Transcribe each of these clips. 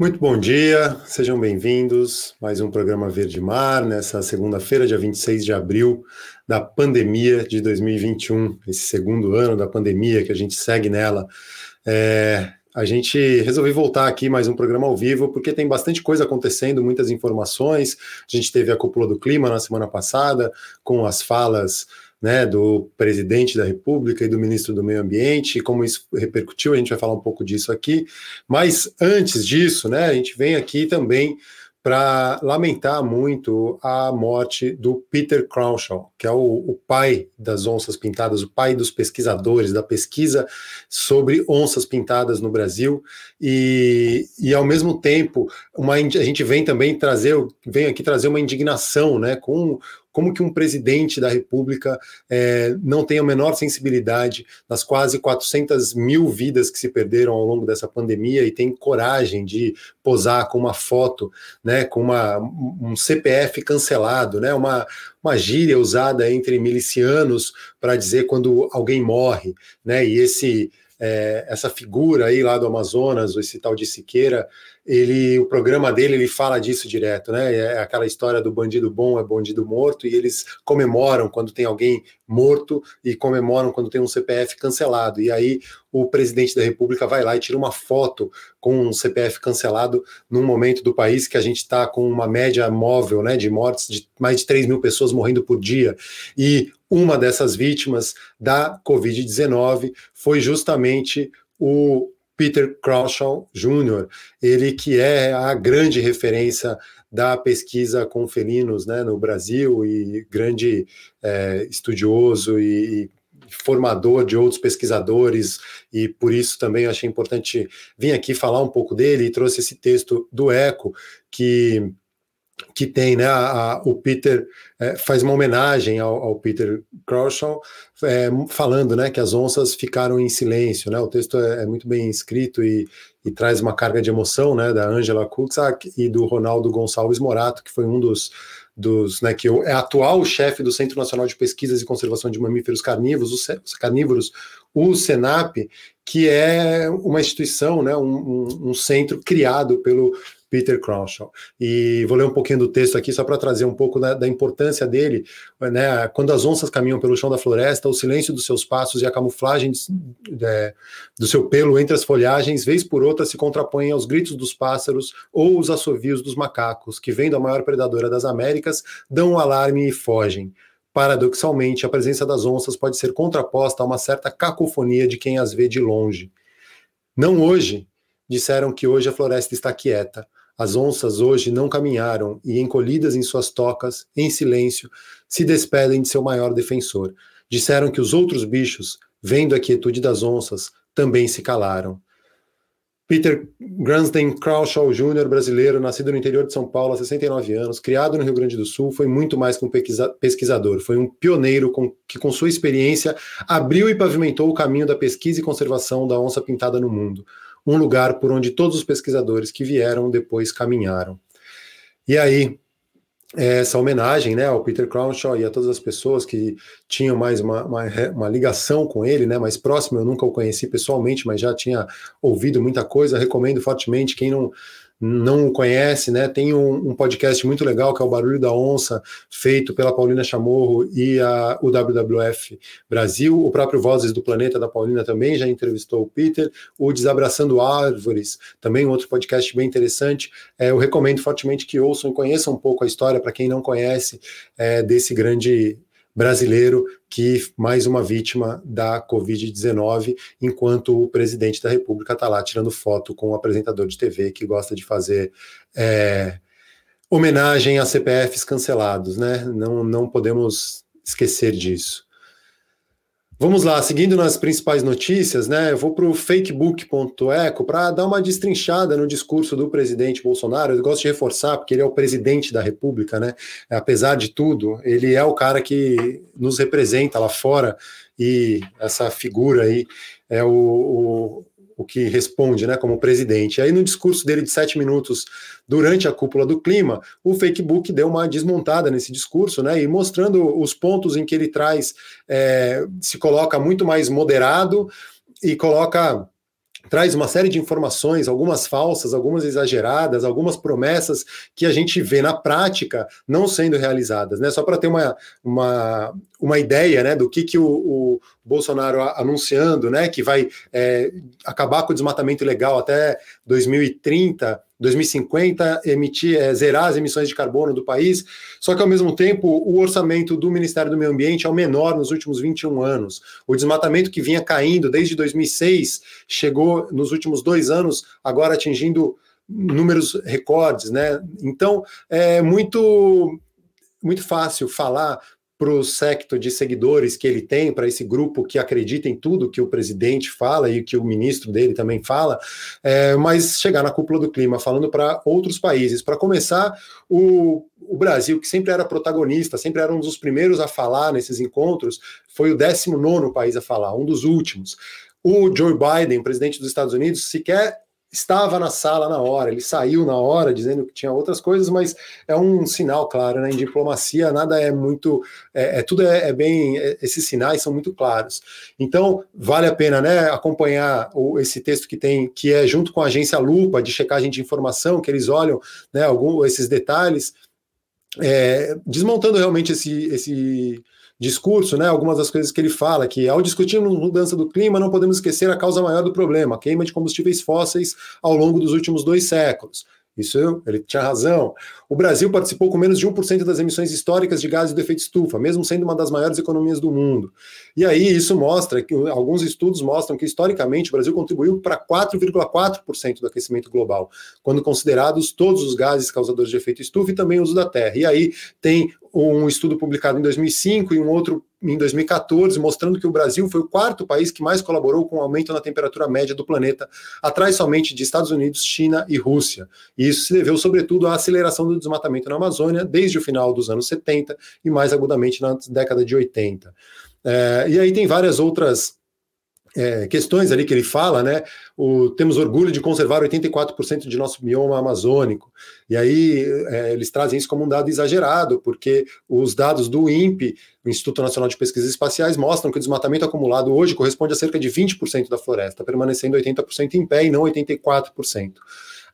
Muito bom dia, sejam bem-vindos. Mais um programa Verde Mar, nessa segunda-feira, dia 26 de abril da pandemia de 2021, esse segundo ano da pandemia que a gente segue nela. É, a gente resolveu voltar aqui mais um programa ao vivo, porque tem bastante coisa acontecendo, muitas informações. A gente teve a cúpula do clima na semana passada, com as falas né, do presidente da República e do ministro do Meio Ambiente, como isso repercutiu, a gente vai falar um pouco disso aqui. Mas antes disso, né, a gente vem aqui também para lamentar muito a morte do Peter Crouchall, que é o, o, pai das onças pintadas, o pai dos pesquisadores, da pesquisa sobre onças pintadas no Brasil, e, e ao mesmo tempo uma, a gente vem também trazer, vem aqui trazer uma indignação né, com como que um presidente da República é, não tem a menor sensibilidade das quase 400 mil vidas que se perderam ao longo dessa pandemia e tem coragem de posar com uma foto, né, com uma, um CPF cancelado, né, uma, uma gíria usada entre milicianos para dizer quando alguém morre, né, e esse é, essa figura aí lá do Amazonas, esse tal de Siqueira, ele, o programa dele ele fala disso direto, né? É aquela história do bandido bom é bandido morto e eles comemoram quando tem alguém morto e comemoram quando tem um CPF cancelado. E aí o presidente da República vai lá e tira uma foto com um CPF cancelado num momento do país que a gente está com uma média móvel, né, de mortes de mais de 3 mil pessoas morrendo por dia. E uma dessas vítimas da Covid-19 foi justamente o Peter Crouchall Jr., ele que é a grande referência da pesquisa com felinos né, no Brasil e grande é, estudioso e, e formador de outros pesquisadores, e por isso também achei importante vir aqui falar um pouco dele e trouxe esse texto do Eco, que que tem, né, a, a, o Peter é, faz uma homenagem ao, ao Peter Crouchall, é, falando, né, que as onças ficaram em silêncio, né, o texto é, é muito bem escrito e, e, traz uma carga de emoção, né, da Angela Kuczak e do Ronaldo Gonçalves Morato, que foi um dos, dos né, que é atual chefe do Centro Nacional de Pesquisas e Conservação de Mamíferos Carnívoros, os carnívoros, o Senap, que é uma instituição, né, um, um, um centro criado pelo Peter Crouchall. E vou ler um pouquinho do texto aqui só para trazer um pouco da, da, importância dele. Né? Quando as onças caminham pelo chão da floresta, o silêncio dos seus passos e a camuflagem de, do seu pelo entre as folhagens, vez por outra, se contrapõem aos gritos dos pássaros ou os assovios dos macacos, que, vendo a maior predadora das Américas, dão um alarme e fogem. Paradoxalmente, a presença das onças pode ser contraposta a uma certa cacofonia de quem as vê de longe. Não hoje, disseram que hoje a floresta está quieta. As onças hoje não caminharam e, encolhidas em suas tocas, em silêncio, se despedem de seu maior defensor. Disseram que os outros bichos, vendo a quietude das onças, também se calaram. Peter Gransden Crawshaw Jr., brasileiro, nascido no interior de São Paulo há 69 anos, criado no Rio Grande do Sul, foi muito mais que um pesquisador, foi um pioneiro com, que, com sua experiência, abriu e pavimentou o caminho da pesquisa e conservação da onça pintada no mundo um lugar por onde todos os pesquisadores que vieram depois caminharam. E aí, essa homenagem né, ao Peter Cronshaw e a todas as pessoas que tinham mais uma, uma, uma, ligação com ele, né, mais próximo, eu nunca o conheci pessoalmente, mas já tinha ouvido muita coisa, recomendo fortemente, quem não, não conhece, né? Tem um, um, podcast muito legal que é o Barulho da Onça, feito pela Paulina Chamorro e a, o WWF Brasil. O próprio Vozes do Planeta da Paulina também já entrevistou o Peter. O Desabraçando Árvores, também um outro podcast bem interessante. É, eu recomendo fortemente que ouçam e conheçam um pouco a história, para quem não conhece, é, desse grande brasileiro que mais uma vítima da Covid-19, enquanto o presidente da República está lá tirando foto com o um apresentador de TV que gosta de fazer é, homenagem a CPFs cancelados, né? Não, não podemos esquecer disso. Vamos lá, seguindo nas principais notícias, né? Eu vou para o fakebook.eco para dar uma destrinchada no discurso do presidente Bolsonaro. Eu gosto de reforçar, porque ele é o presidente da República, né? Apesar de tudo, ele é o cara que nos representa lá fora e essa figura aí é o, o o que responde né, como presidente. Aí, no discurso dele de sete minutos durante a cúpula do clima, o Facebook deu uma desmontada nesse discurso, né, e mostrando os pontos em que ele traz, é, se coloca muito mais moderado e coloca traz uma série de informações, algumas falsas, algumas exageradas, algumas promessas que a gente vê na prática não sendo realizadas, né? Só para ter uma, uma, uma ideia né, do que, que o, o Bolsonaro anunciando, né? Que vai é, acabar com o desmatamento ilegal até 2030 2050 emitir, é, zerar as emissões de carbono do país, só que ao mesmo tempo o orçamento do Ministério do Meio Ambiente é o menor nos últimos 21 anos. O desmatamento que vinha caindo desde 2006 chegou nos últimos dois anos, agora atingindo números recordes, né? Então é muito muito fácil falar para o secto de seguidores que ele tem, para esse grupo que acredita em tudo que o presidente fala e que o ministro dele também fala, é, mas chegar na cúpula do clima falando para outros países. Para começar, o, o Brasil, que sempre era protagonista, sempre era um dos primeiros a falar nesses encontros, foi o 19 país a falar, um dos últimos. O Joe Biden, presidente dos Estados Unidos, sequer estava na sala na hora, ele saiu na hora dizendo que tinha outras coisas, mas é um sinal claro, né? Em diplomacia nada é muito, é, é tudo é, é bem, é, esses sinais são muito claros. Então vale a pena, né? Acompanhar o, esse texto que tem, que é junto com a agência Lupa de checagem de informação, que eles olham, né? Algum esses detalhes, é, desmontando realmente esse esse discurso, né, algumas das coisas que ele fala, que ao discutirmos mudança do clima, não podemos esquecer a causa maior do problema, a queima de combustíveis fósseis ao longo dos últimos dois séculos. Isso ele tinha razão. O Brasil participou com menos de 1% das emissões históricas de gases do efeito estufa, mesmo sendo uma das maiores economias do mundo. E aí isso mostra que alguns estudos mostram que historicamente o Brasil contribuiu para 4,4% do aquecimento global, quando considerados todos os gases causadores de efeito estufa e também o uso da terra. E aí tem um estudo publicado em 2005 e um outro em 2014, mostrando que o Brasil foi o quarto país que mais colaborou com o aumento na temperatura média do planeta, atrás somente de Estados Unidos, China e Rússia. E isso se deveu, sobretudo, à aceleração do desmatamento na Amazônia desde o final dos anos 70 e mais agudamente na década de 80. É, e aí tem várias outras é, questões ali que ele fala, né? O, temos orgulho de conservar 84% de nosso bioma amazônico. E aí é, eles trazem isso como um dado exagerado, porque os dados do INPE, Instituto Nacional de Pesquisas Espaciais, mostram que o desmatamento acumulado hoje corresponde a cerca de 20% da floresta, permanecendo 80% em pé e não 84%.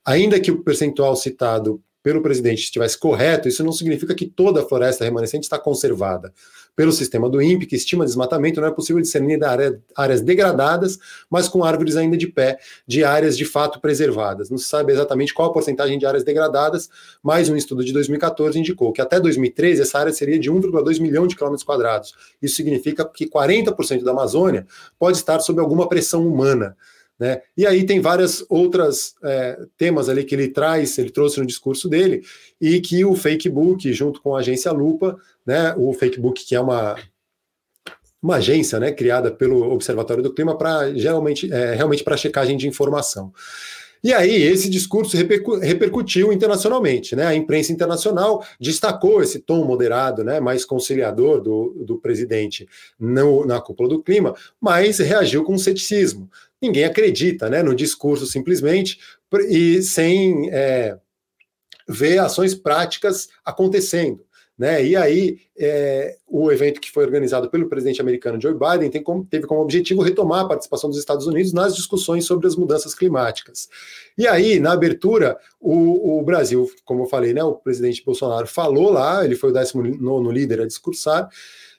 Ainda que o percentual citado pelo presidente estivesse correto, isso não significa que toda a floresta remanescente está conservada. Pelo sistema do INPE, que estima desmatamento, não é possível discernir área, áreas degradadas, mas com árvores ainda de pé, de áreas de fato preservadas. Não se sabe exatamente qual a porcentagem de áreas degradadas, mas um estudo de 2014 indicou que até 2013 essa área seria de 1,2 milhão de quilômetros quadrados. Isso significa que 40% da Amazônia pode estar sob alguma pressão humana. Né? E aí tem várias outras é, temas ali que ele traz, ele trouxe no discurso dele, e que o Fakebook, junto com a agência Lupa, né, o Fakebook, que é uma, uma agência né, criada pelo Observatório do Clima para geralmente é, realmente para checagem de informação. E aí, esse discurso repercutiu internacionalmente. Né? A imprensa internacional destacou esse tom moderado, né, mais conciliador do, do presidente no, na cúpula do clima, mas reagiu com ceticismo ninguém acredita né, no discurso simplesmente e sem é, ver ações práticas acontecendo. Né? E aí, é, o evento que foi organizado pelo presidente americano Joe Biden como, teve como objetivo retomar a participação dos Estados Unidos nas discussões sobre as mudanças climáticas. E aí, na abertura, o, o Brasil, como eu falei, né, o presidente Bolsonaro falou lá, ele foi o 19 líder a discursar,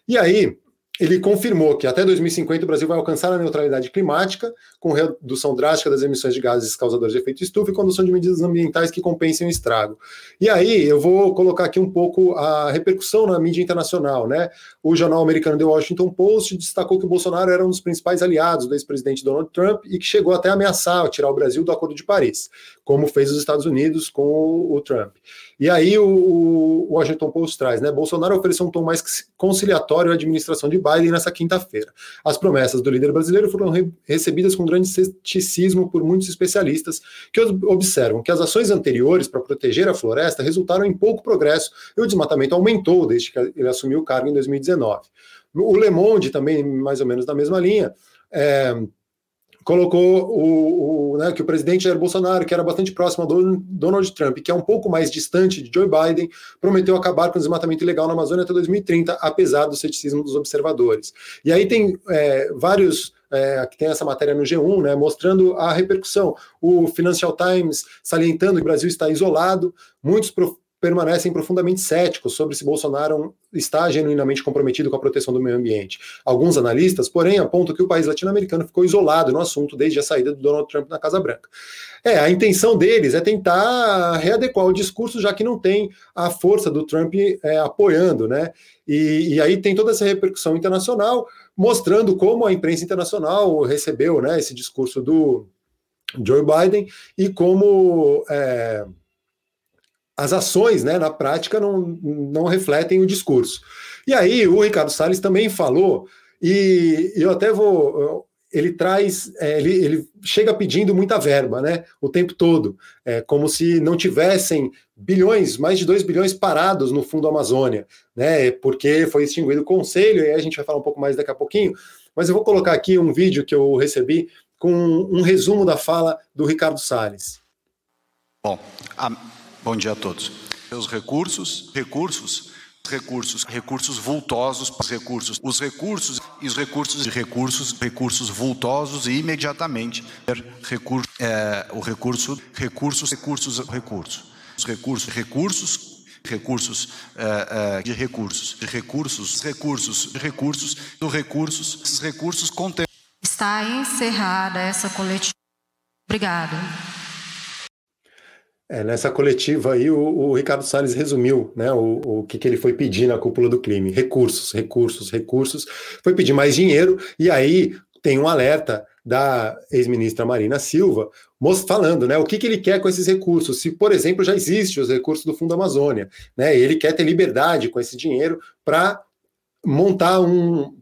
e aí ele confirmou que até 2050 o Brasil vai alcançar a neutralidade climática, com redução drástica das emissões de gases causadores de efeito estufa e condução de medidas ambientais que compensem o estrago. E aí eu vou colocar aqui um pouco a repercussão na mídia internacional. Né? O jornal americano The Washington Post destacou que o Bolsonaro era um dos principais aliados do ex-presidente Donald Trump e que chegou até a ameaçar tirar o Brasil do Acordo de Paris, como fez os Estados Unidos com o, o Trump. E aí o, Washington Post traz, né? Bolsonaro ofereceu um tom mais conciliatório à administração de Biden nessa quinta-feira. As promessas do líder brasileiro foram re recebidas com grande ceticismo por muitos especialistas que observam que as ações anteriores para proteger a floresta resultaram em pouco progresso e o desmatamento aumentou desde que ele assumiu o cargo em 2019. O Le Monde também, mais ou menos na mesma linha, é, colocou o, o né, que o presidente Jair Bolsonaro, que era bastante próximo a Donald Trump, que é um pouco mais distante de Joe Biden, prometeu acabar com o desmatamento ilegal na Amazônia até 2030, apesar do ceticismo dos observadores. E aí tem é, vários é, que tem essa matéria no G1, né, mostrando a repercussão. O Financial Times salientando que o Brasil está isolado, muitos permanecem profundamente céticos sobre se Bolsonaro está genuinamente comprometido com a proteção do meio ambiente. Alguns analistas, porém, apontam que o país latino-americano ficou isolado no assunto desde a saída do Donald Trump na Casa Branca. É, a intenção deles é tentar readequar o discurso, já que não tem a força do Trump é, apoiando, né? E, e, aí tem toda essa repercussão internacional, mostrando como a imprensa internacional recebeu né, esse discurso do Joe Biden e como. É, as ações, né, na prática, não, não refletem o discurso. E aí, o Ricardo Salles também falou, e eu até vou. Ele traz, é, ele, ele chega pedindo muita verba, né, o tempo todo, é, como se não tivessem bilhões, mais de 2 bilhões parados no Fundo Amazônia, né, porque foi extinguido o conselho, e a gente vai falar um pouco mais daqui a pouquinho, mas eu vou colocar aqui um vídeo que eu recebi com um resumo da fala do Ricardo Salles. Bom, a Bom dia a todos. Os recursos, recursos, recursos, recursos vultosos, os recursos, os recursos e os recursos e recursos, recursos vultosos e imediatamente recurso, é, o recurso, recursos, recursos, recursos, os recursos, recursos recursos é, é, de recursos, de recursos, recursos, recursos, do recursos, esses recursos contêm. Está encerrada essa coletiva. Obrigada. É, nessa coletiva aí, o, o, Ricardo Salles resumiu né, o, o que, que ele foi pedir na cúpula do crime: recursos, recursos, recursos. Foi pedir mais dinheiro, e aí tem um alerta da ex-ministra Marina Silva falando né, o que, que ele quer com esses recursos. Se, por exemplo, já existem os recursos do Fundo Amazônia, né, ele quer ter liberdade com esse dinheiro para montar um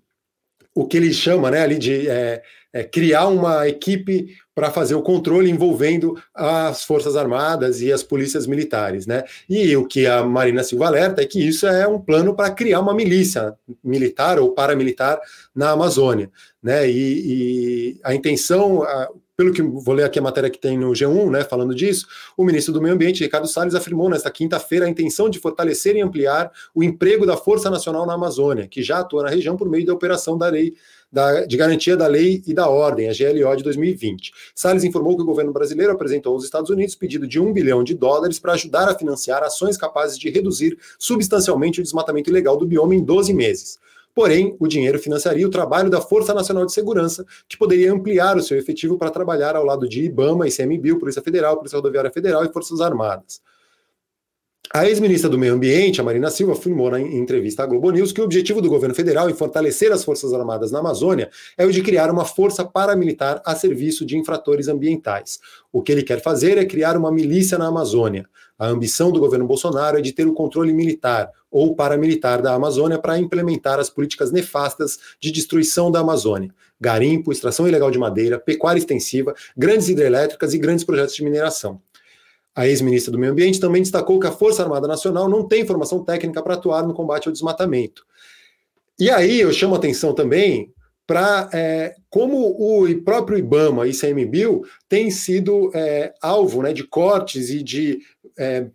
o que ele chama né, ali de é, é, criar uma equipe para fazer o controle envolvendo as Forças Armadas e as polícias militares. Né? E o que a Marina Silva alerta é que isso é um plano para criar uma milícia militar ou paramilitar na Amazônia. Né? E, e a intenção, a, pelo que vou ler aqui a matéria que tem no G1, né, falando disso, o ministro do Meio Ambiente, Ricardo Salles, afirmou nesta quinta-feira a intenção de fortalecer e ampliar o emprego da Força Nacional na Amazônia, que já atua na região por meio da operação da lei da, de garantia da lei e da ordem, a GLO de 2020. Salles informou que o governo brasileiro apresentou aos Estados Unidos pedido de um bilhão de dólares para ajudar a financiar ações capazes de reduzir substancialmente o desmatamento ilegal do bioma em 12 meses. Porém, o dinheiro financiaria o trabalho da Força Nacional de Segurança, que poderia ampliar o seu efetivo para trabalhar ao lado de IBAMA, ICMBio, Polícia Federal, Polícia Rodoviária Federal e Forças Armadas. A ex-ministra do Meio Ambiente, a Marina Silva, afirmou na entrevista à Globo News que o objetivo do governo federal em fortalecer as Forças Armadas na Amazônia é o de criar uma força paramilitar a serviço de infratores ambientais. O que ele quer fazer é criar uma milícia na Amazônia. A ambição do governo Bolsonaro é de ter o controle militar ou paramilitar da Amazônia para implementar as políticas nefastas de destruição da Amazônia. Garimpo, extração ilegal de madeira, pecuária extensiva, grandes hidrelétricas e grandes projetos de mineração. A ex-ministra do Meio Ambiente também destacou que a Força Armada Nacional não tem formação técnica para atuar no combate ao desmatamento. E aí eu chamo atenção também para é, como o próprio IBAMA e ICMBio tem sido é, alvo né, de cortes e de é,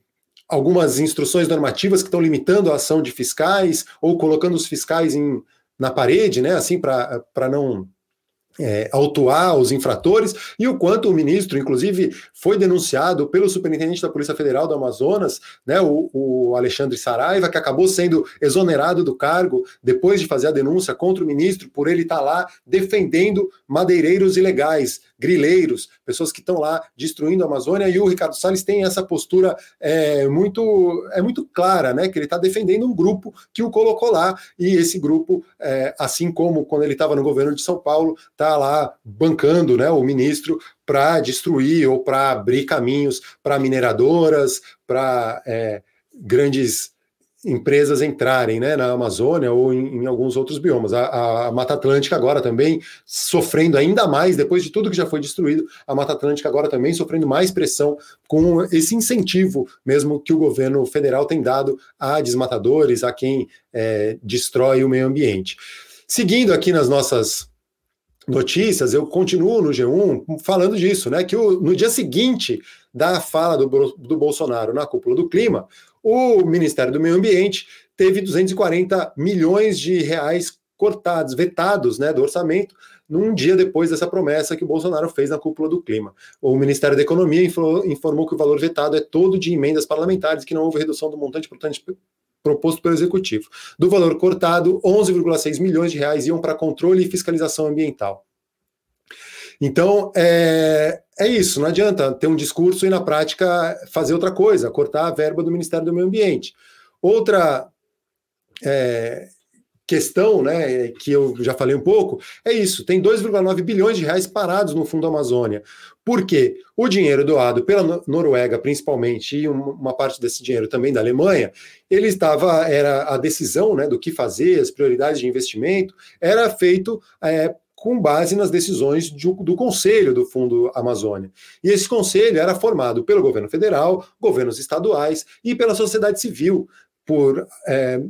algumas instruções normativas que estão limitando a ação de fiscais ou colocando os fiscais em, na parede, né, assim, para não é, autuar os infratores e o quanto o ministro, inclusive, foi denunciado pelo superintendente da Polícia Federal do Amazonas, né, o, o, Alexandre Saraiva, que acabou sendo exonerado do cargo depois de fazer a denúncia contra o ministro por ele estar lá defendendo madeireiros ilegais, grileiros, pessoas que estão lá destruindo a Amazônia. E o Ricardo Salles tem essa postura é, muito é muito clara, né, que ele está defendendo um grupo que o colocou lá e esse grupo, é, assim como quando ele estava no governo de São Paulo, está lá bancando né, o ministro para destruir ou para abrir caminhos para mineradoras, para é, grandes empresas entrarem né, na Amazônia ou em, em alguns outros biomas. A, a, Mata Atlântica agora também sofrendo ainda mais, depois de tudo que já foi destruído, a Mata Atlântica agora também sofrendo mais pressão com esse incentivo mesmo que o governo federal tem dado a desmatadores, a quem é, destrói o meio ambiente. Seguindo aqui nas nossas notícias, eu continuo no G1 falando disso, né? Que o, no dia seguinte da fala do, do Bolsonaro na cúpula do clima, o Ministério do Meio Ambiente teve 240 milhões de reais cortados, vetados né, do orçamento num dia depois dessa promessa que o Bolsonaro fez na cúpula do clima. O Ministério da Economia informou que o valor vetado é todo de emendas parlamentares, que não houve redução do montante proposto pelo Executivo. Do valor cortado, 11,6 milhões de reais iam para controle e fiscalização ambiental. Então, é, é isso, não adianta ter um discurso e na prática fazer outra coisa, cortar a verba do Ministério do Meio Ambiente. Outra é, questão, né, que eu já falei um pouco, é isso: tem 2,9 bilhões de reais parados no Fundo Amazônia. Por quê? O dinheiro doado pela Noruega, principalmente, e uma parte desse dinheiro também da Alemanha, ele estava, era a decisão né, do que fazer, as prioridades de investimento, era feito é, com base nas decisões do, do, Conselho do Fundo Amazônia. E esse conselho era formado pelo governo federal, governos estaduais e pela sociedade civil, por é,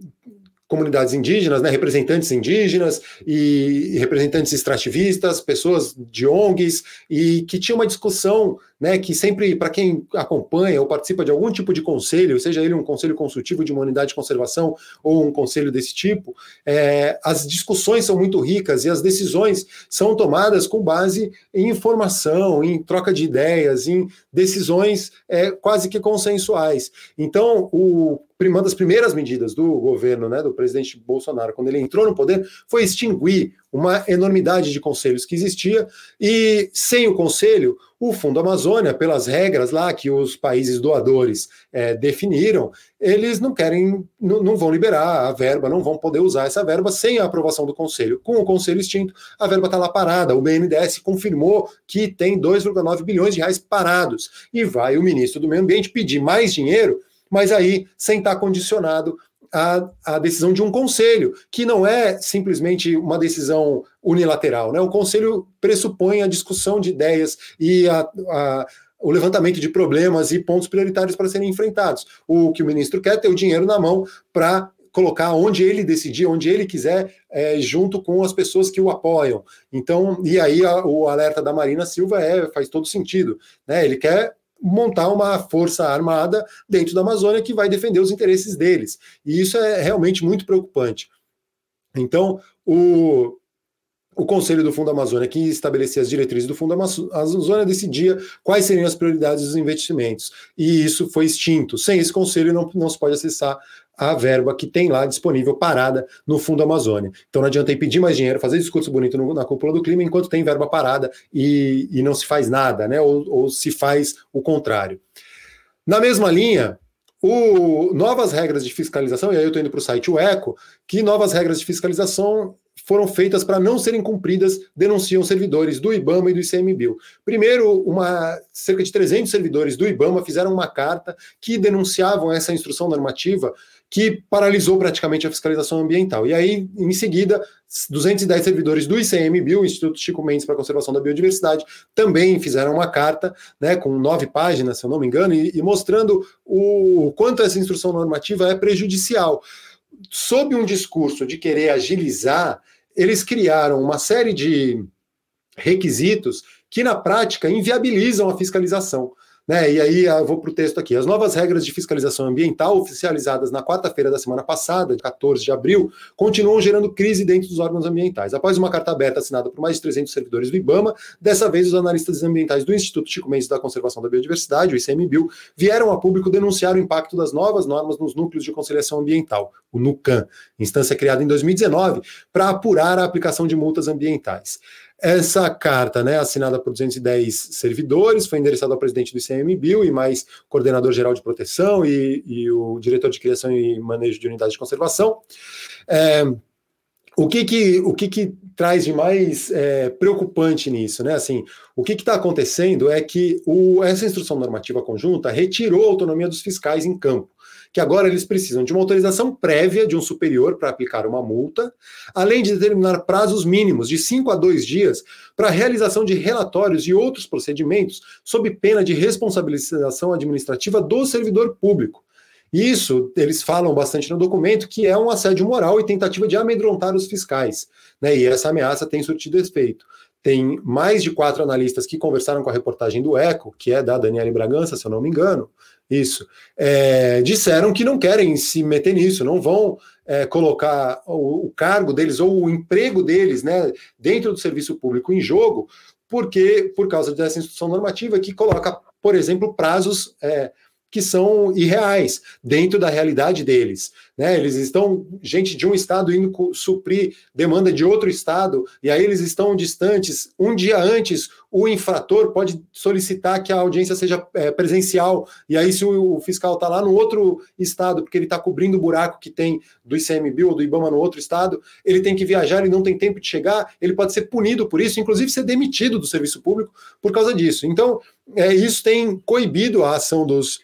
comunidades indígenas, né, representantes indígenas e representantes extrativistas, pessoas de ONGs, e que tinha uma discussão né, que sempre, para quem acompanha ou participa de algum tipo de conselho, seja ele um conselho consultivo de uma unidade de conservação ou um conselho desse tipo, é, as discussões são muito ricas e as decisões são tomadas com base em informação, em troca de ideias, em decisões é, quase que consensuais. Então, o uma das primeiras medidas do governo, né, do presidente Bolsonaro, quando ele entrou no poder, foi extinguir uma enormidade de conselhos que existia, e sem o conselho, o Fundo Amazônia, pelas regras lá que os países doadores é, definiram, eles não querem, não, não, vão liberar a verba, não vão poder usar essa verba sem a aprovação do conselho. Com o conselho extinto, a verba está lá parada. O BNDES confirmou que tem 2,9 bilhões de reais parados. E vai o ministro do Meio Ambiente pedir mais dinheiro mas aí sem estar condicionado à, à, decisão de um conselho, que não é simplesmente uma decisão unilateral. Né? O conselho pressupõe a discussão de ideias e a, a o levantamento de problemas e pontos prioritários para serem enfrentados. O que o ministro quer é ter o dinheiro na mão para colocar onde ele decidir, onde ele quiser, é, junto com as pessoas que o apoiam. Então, e aí a, o alerta da Marina Silva é, faz todo sentido. Né? Ele quer montar uma força armada dentro da Amazônia que vai defender os interesses deles. E isso é realmente muito preocupante. Então, o, o Conselho do Fundo Amazônia, que estabelecia as diretrizes do Fundo Amazônia, decidia quais seriam as prioridades dos investimentos. E isso foi extinto. Sem esse conselho, não, não se pode acessar a verba que tem lá disponível parada no Fundo Amazônia. Então não adianta ir pedir mais dinheiro, fazer discurso bonito no, na cúpula do clima enquanto tem verba parada e, e não se faz nada, né? Ou, ou se faz o contrário. Na mesma linha, o, novas regras de fiscalização, e aí eu estou indo para o site o Eco, que novas regras de fiscalização foram feitas para não serem cumpridas, denunciam servidores do IBAMA e do ICMBio. Primeiro, uma, cerca de 300 servidores do IBAMA fizeram uma carta que denunciavam essa instrução normativa que paralisou praticamente a fiscalização ambiental. E aí, em seguida, 210 servidores do ICMBio, Instituto Chico Mendes para a Conservação da Biodiversidade, também fizeram uma carta, né, com nove páginas, se eu não me engano, e, e mostrando o quanto essa instrução normativa é prejudicial. Sob um discurso de querer agilizar, eles criaram uma série de requisitos que, na prática, inviabilizam a fiscalização. Né? E aí eu vou para o texto aqui. As novas regras de fiscalização ambiental, oficializadas na quarta-feira da semana passada, 14 de abril, continuam gerando crise dentro dos órgãos ambientais. Após uma carta aberta assinada por mais de 300 servidores do IBAMA, dessa vez os analistas ambientais do Instituto Chico Mendes da Conservação da Biodiversidade, o ICMBio, vieram a público denunciar o impacto das novas normas nos núcleos de conciliação ambiental, o NUCAM, instância criada em 2019 para apurar a aplicação de multas ambientais. Essa carta, né, assinada por 210 servidores, foi endereçada ao presidente do ICMBio e mais coordenador geral de proteção e, e o diretor de criação e manejo de unidades de conservação. É, o que que, o que que traz de mais é, preocupante nisso, né? Assim, o que está acontecendo é que o, essa instrução normativa conjunta retirou a autonomia dos fiscais em campo que agora eles precisam de uma autorização prévia de um superior para aplicar uma multa, além de determinar prazos mínimos de 5 a 2 dias para a realização de relatórios e outros procedimentos, sob pena de responsabilização administrativa do servidor público. Isso eles falam bastante no documento que é um assédio moral e tentativa de amedrontar os fiscais. Né? E essa ameaça tem surtido efeito. Tem mais de quatro analistas que conversaram com a reportagem do ECO, que é da Daniele Bragança, se eu não me engano, isso, é, disseram que não querem se meter nisso, não vão é, colocar o, o, cargo deles ou o emprego deles né, dentro do serviço público em jogo, porque por causa dessa instituição normativa que coloca, por exemplo, prazos é, que são irreais dentro da realidade deles. Né? Eles estão, gente de um estado indo suprir demanda de outro estado, e aí eles estão distantes. Um dia antes, o infrator pode solicitar que a audiência seja é, presencial, e aí, se o, o fiscal está lá no outro estado, porque ele está cobrindo o buraco que tem do ICMBio ou do IBAMA no outro estado, ele tem que viajar, ele não tem tempo de chegar, ele pode ser punido por isso, inclusive ser demitido do serviço público por causa disso. Então, é, isso tem coibido a ação dos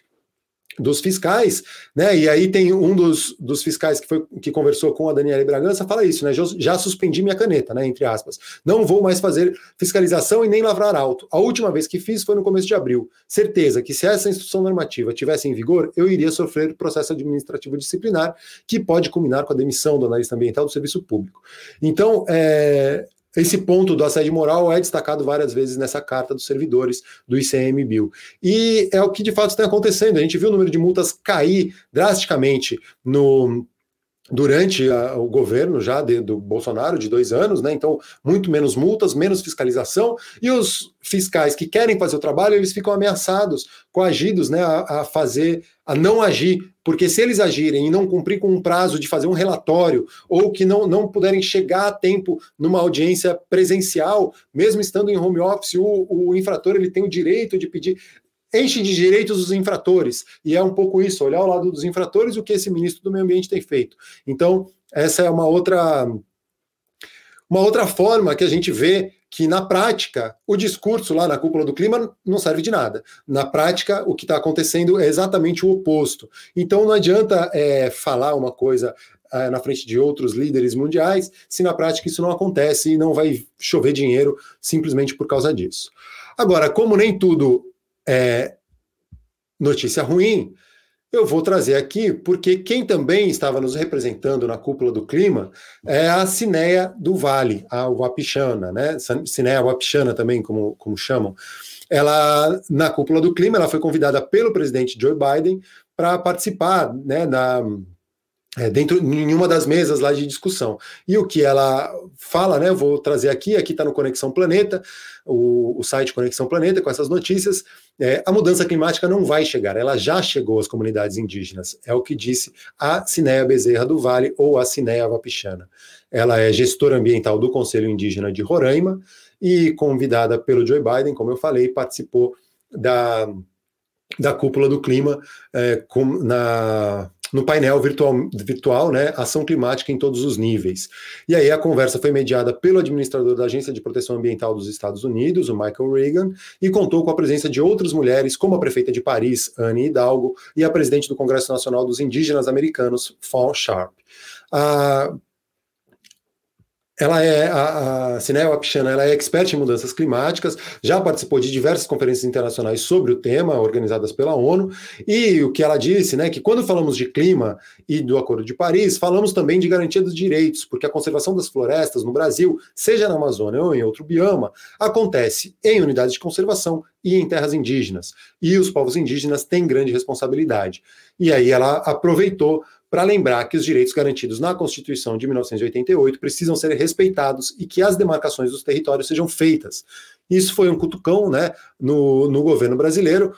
dos fiscais, né? E aí tem um dos, dos fiscais que foi que conversou com a Daniela Bragança, fala isso, né? Já, já, suspendi minha caneta, né? Entre aspas. Não vou mais fazer fiscalização e nem lavrar alto. A última vez que fiz foi no começo de abril. Certeza que se essa instrução normativa tivesse em vigor, eu iria sofrer processo administrativo disciplinar, que pode culminar com a demissão do analista ambiental do serviço público. Então, é, esse ponto do assédio moral é destacado várias vezes nessa carta dos servidores do ICMBio. E é o que de fato está acontecendo. A gente viu o número de multas cair drasticamente no durante a, o governo já de, do Bolsonaro de dois anos, né? Então, muito menos multas, menos fiscalização, e os fiscais que querem fazer o trabalho, eles ficam ameaçados, coagidos, né, a, a fazer, a não agir, porque se eles agirem e não cumprir com um prazo de fazer um relatório, ou que não, não puderem chegar a tempo numa audiência presencial, mesmo estando em home office, o, o infrator ele tem o direito de pedir enche de direitos os infratores. E é um pouco isso, olhar ao lado dos infratores o que esse ministro do Meio Ambiente tem feito. Então, essa é uma outra uma outra forma que a gente vê que na prática o discurso lá na cúpula do clima não serve de nada. Na prática, o que está acontecendo é exatamente o oposto. Então não adianta é, falar uma coisa é, na frente de outros líderes mundiais se na prática isso não acontece e não vai chover dinheiro simplesmente por causa disso. Agora, como nem tudo é, notícia ruim, eu vou trazer aqui, porque quem também estava nos representando na cúpula do clima é a Cineia do Vale, a Wapichana, né? Cineia Wapichana também, como, como chamam. Ela, na cúpula do clima, ela foi convidada pelo presidente Joe Biden para participar né, da, é, dentro em uma das mesas lá de discussão. E o que ela fala, né? Vou trazer aqui, aqui está no Conexão Planeta, o, o, site Conexão Planeta, com essas notícias. É, a mudança climática não vai chegar, ela já chegou às comunidades indígenas. É o que disse a Cineia Bezerra do Vale ou a Cineia Vapichana. Ela é gestora ambiental do Conselho Indígena de Roraima e convidada pelo Joe Biden, como eu falei, participou da, da cúpula do clima é, com, na no painel virtual, virtual, né, ação climática em todos os níveis. E aí a conversa foi mediada pelo administrador da Agência de Proteção Ambiental dos Estados Unidos, o Michael Reagan, e contou com a presença de outras mulheres, como a prefeita de Paris, Anne Hidalgo, e a presidente do Congresso Nacional dos Indígenas Americanos, Fawn Sharp. A ela é a, a Sinel Apchana, ela é expert em mudanças climáticas, já participou de diversas conferências internacionais sobre o tema, organizadas pela ONU, e o que ela disse, né, que quando falamos de clima e do Acordo de Paris, falamos também de garantia dos direitos, porque a conservação das florestas no Brasil, seja na Amazônia ou em outro bioma, acontece em unidades de conservação e em terras indígenas. E os povos indígenas têm grande responsabilidade. E aí ela aproveitou para lembrar que os direitos garantidos na Constituição de 1988 precisam ser respeitados e que as demarcações dos territórios sejam feitas. Isso foi um cutucão né, no, no governo brasileiro.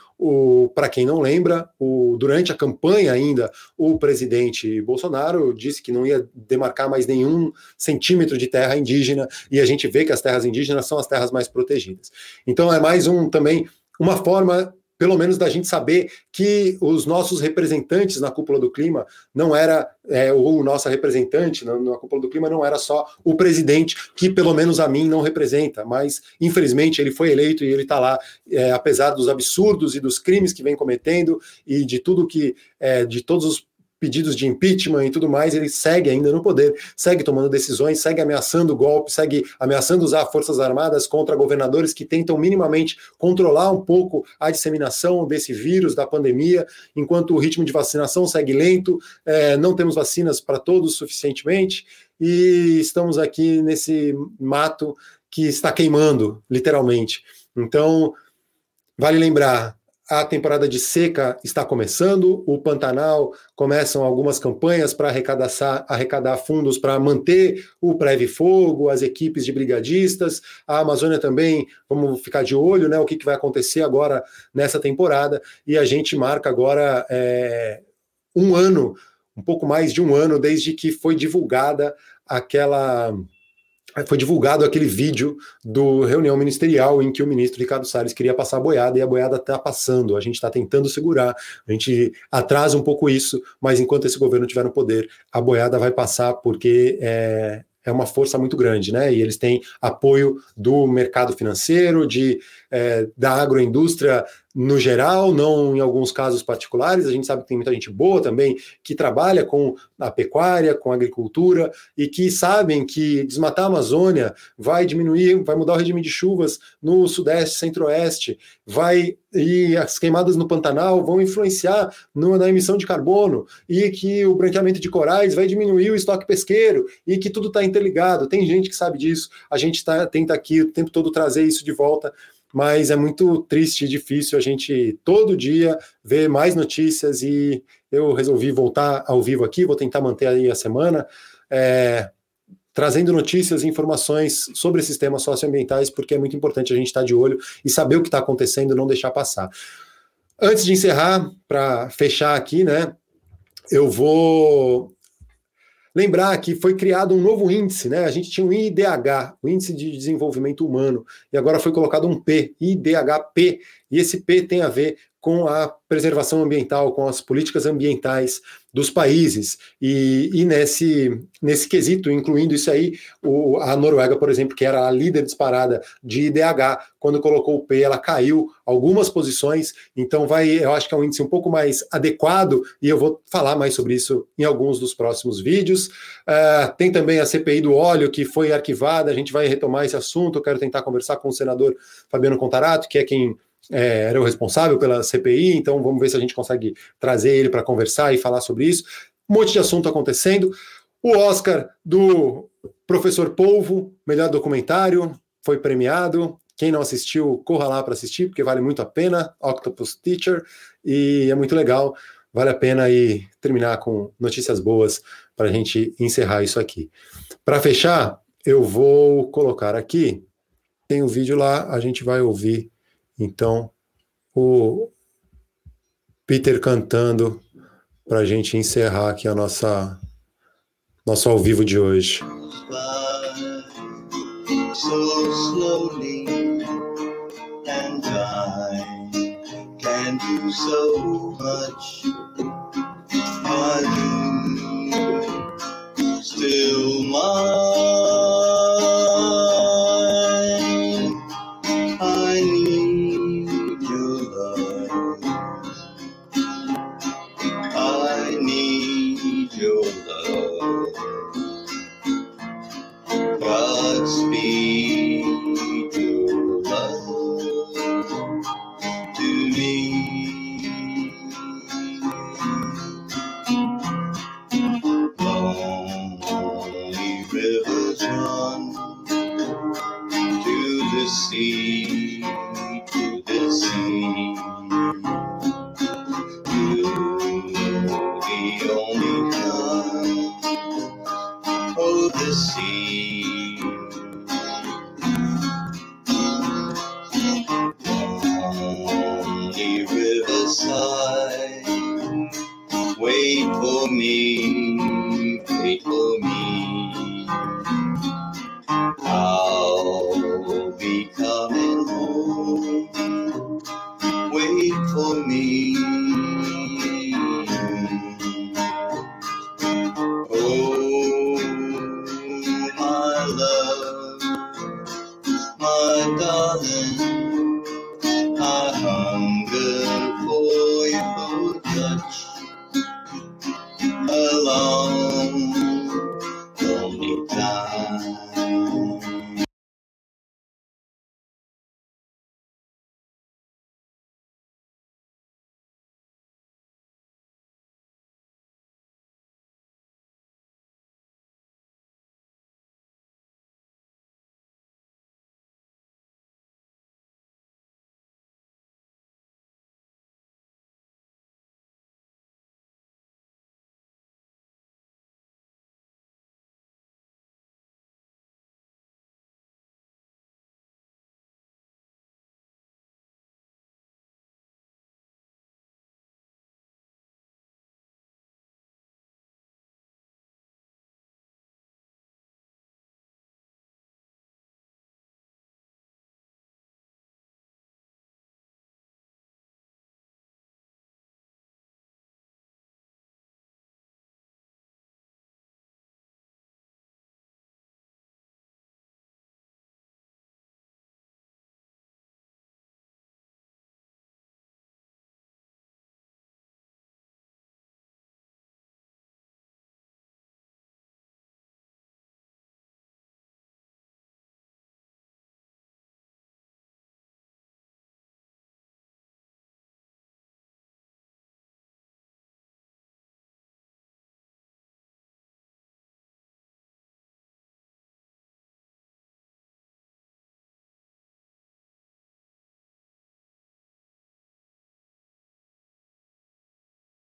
Para quem não lembra, o, durante a campanha ainda, o presidente Bolsonaro disse que não ia demarcar mais nenhum centímetro de terra indígena, e a gente vê que as terras indígenas são as terras mais protegidas. Então é mais um também uma forma pelo menos da gente saber que os nossos representantes na cúpula do clima não era, é, ou o nosso representante na, na, cúpula do clima não era só o presidente, que pelo menos a mim não representa, mas infelizmente ele foi eleito e ele está lá, é, apesar dos absurdos e dos crimes que vem cometendo e de tudo que, é, de todos os pedidos de impeachment e tudo mais, ele segue ainda no poder, segue tomando decisões, segue ameaçando golpe, segue ameaçando usar forças armadas contra governadores que tentam minimamente controlar um pouco a disseminação desse vírus, da pandemia, enquanto o ritmo de vacinação segue lento, é, não temos vacinas para todos suficientemente, e estamos aqui nesse mato que está queimando, literalmente. Então, vale lembrar, a temporada de seca está começando, o Pantanal começam algumas campanhas para arrecadar, arrecadar fundos para manter o Preve Fogo, as equipes de brigadistas, a Amazônia também, vamos ficar de olho, né, o que, que vai acontecer agora nessa temporada, e a gente marca agora é, um ano, um pouco mais de um ano, desde que foi divulgada aquela foi divulgado aquele vídeo do reunião ministerial em que o ministro Ricardo Salles queria passar a boiada e a boiada está passando. A gente está tentando segurar, a gente atrasa um pouco isso, mas enquanto esse governo tiver no poder, a boiada vai passar porque é, é uma força muito grande, né? E eles têm apoio do mercado financeiro, de, é, da agroindústria no geral, não em alguns casos particulares. A gente sabe que tem muita gente boa também que trabalha com a pecuária, com a agricultura e que sabem que desmatar a Amazônia vai diminuir, vai mudar o regime de chuvas no Sudeste, Centro-Oeste, vai e as queimadas no Pantanal vão influenciar no, na emissão de carbono e que o branqueamento de corais vai diminuir o estoque pesqueiro e que tudo está interligado. Tem gente que sabe disso. A gente tá, tenta aqui o tempo todo trazer isso de volta mas é muito triste e difícil a gente todo dia ver mais notícias e eu resolvi voltar ao vivo aqui, vou tentar manter aí a semana, é, trazendo notícias e informações sobre sistemas socioambientais, porque é muito importante a gente estar de olho e saber o que está acontecendo, não deixar passar. Antes de encerrar, para fechar aqui, né, eu vou Lembrar que foi criado um novo índice, né? A gente tinha um IDH, o Índice de Desenvolvimento Humano, e agora foi colocado um P, IDHP, e esse P tem a ver com a preservação ambiental, com as políticas ambientais dos países. E, e nesse, nesse quesito, incluindo isso aí, o, a Noruega, por exemplo, que era a líder disparada de IDH, quando colocou o P, ela caiu algumas posições, então vai, eu acho que é um índice um pouco mais adequado, e eu vou falar mais sobre isso em alguns dos próximos vídeos. Uh, tem também a CPI do óleo, que foi arquivada, a gente vai retomar esse assunto, eu quero tentar conversar com o senador Fabiano Contarato, que é quem é, era o responsável pela CPI, então vamos ver se a gente consegue trazer ele para conversar e falar sobre isso. Um monte de assunto acontecendo. O Oscar do Professor Polvo, melhor documentário, foi premiado. Quem não assistiu, corra lá para assistir, porque vale muito a pena. Octopus Teacher, e é muito legal. Vale a pena aí terminar com notícias boas para a gente encerrar isso aqui. Para fechar, eu vou colocar aqui. Tem o um vídeo lá, a gente vai ouvir então, o Peter cantando para a gente encerrar aqui a nossa nosso ao vivo de hoje. So slowly and I can do so much. Still mine?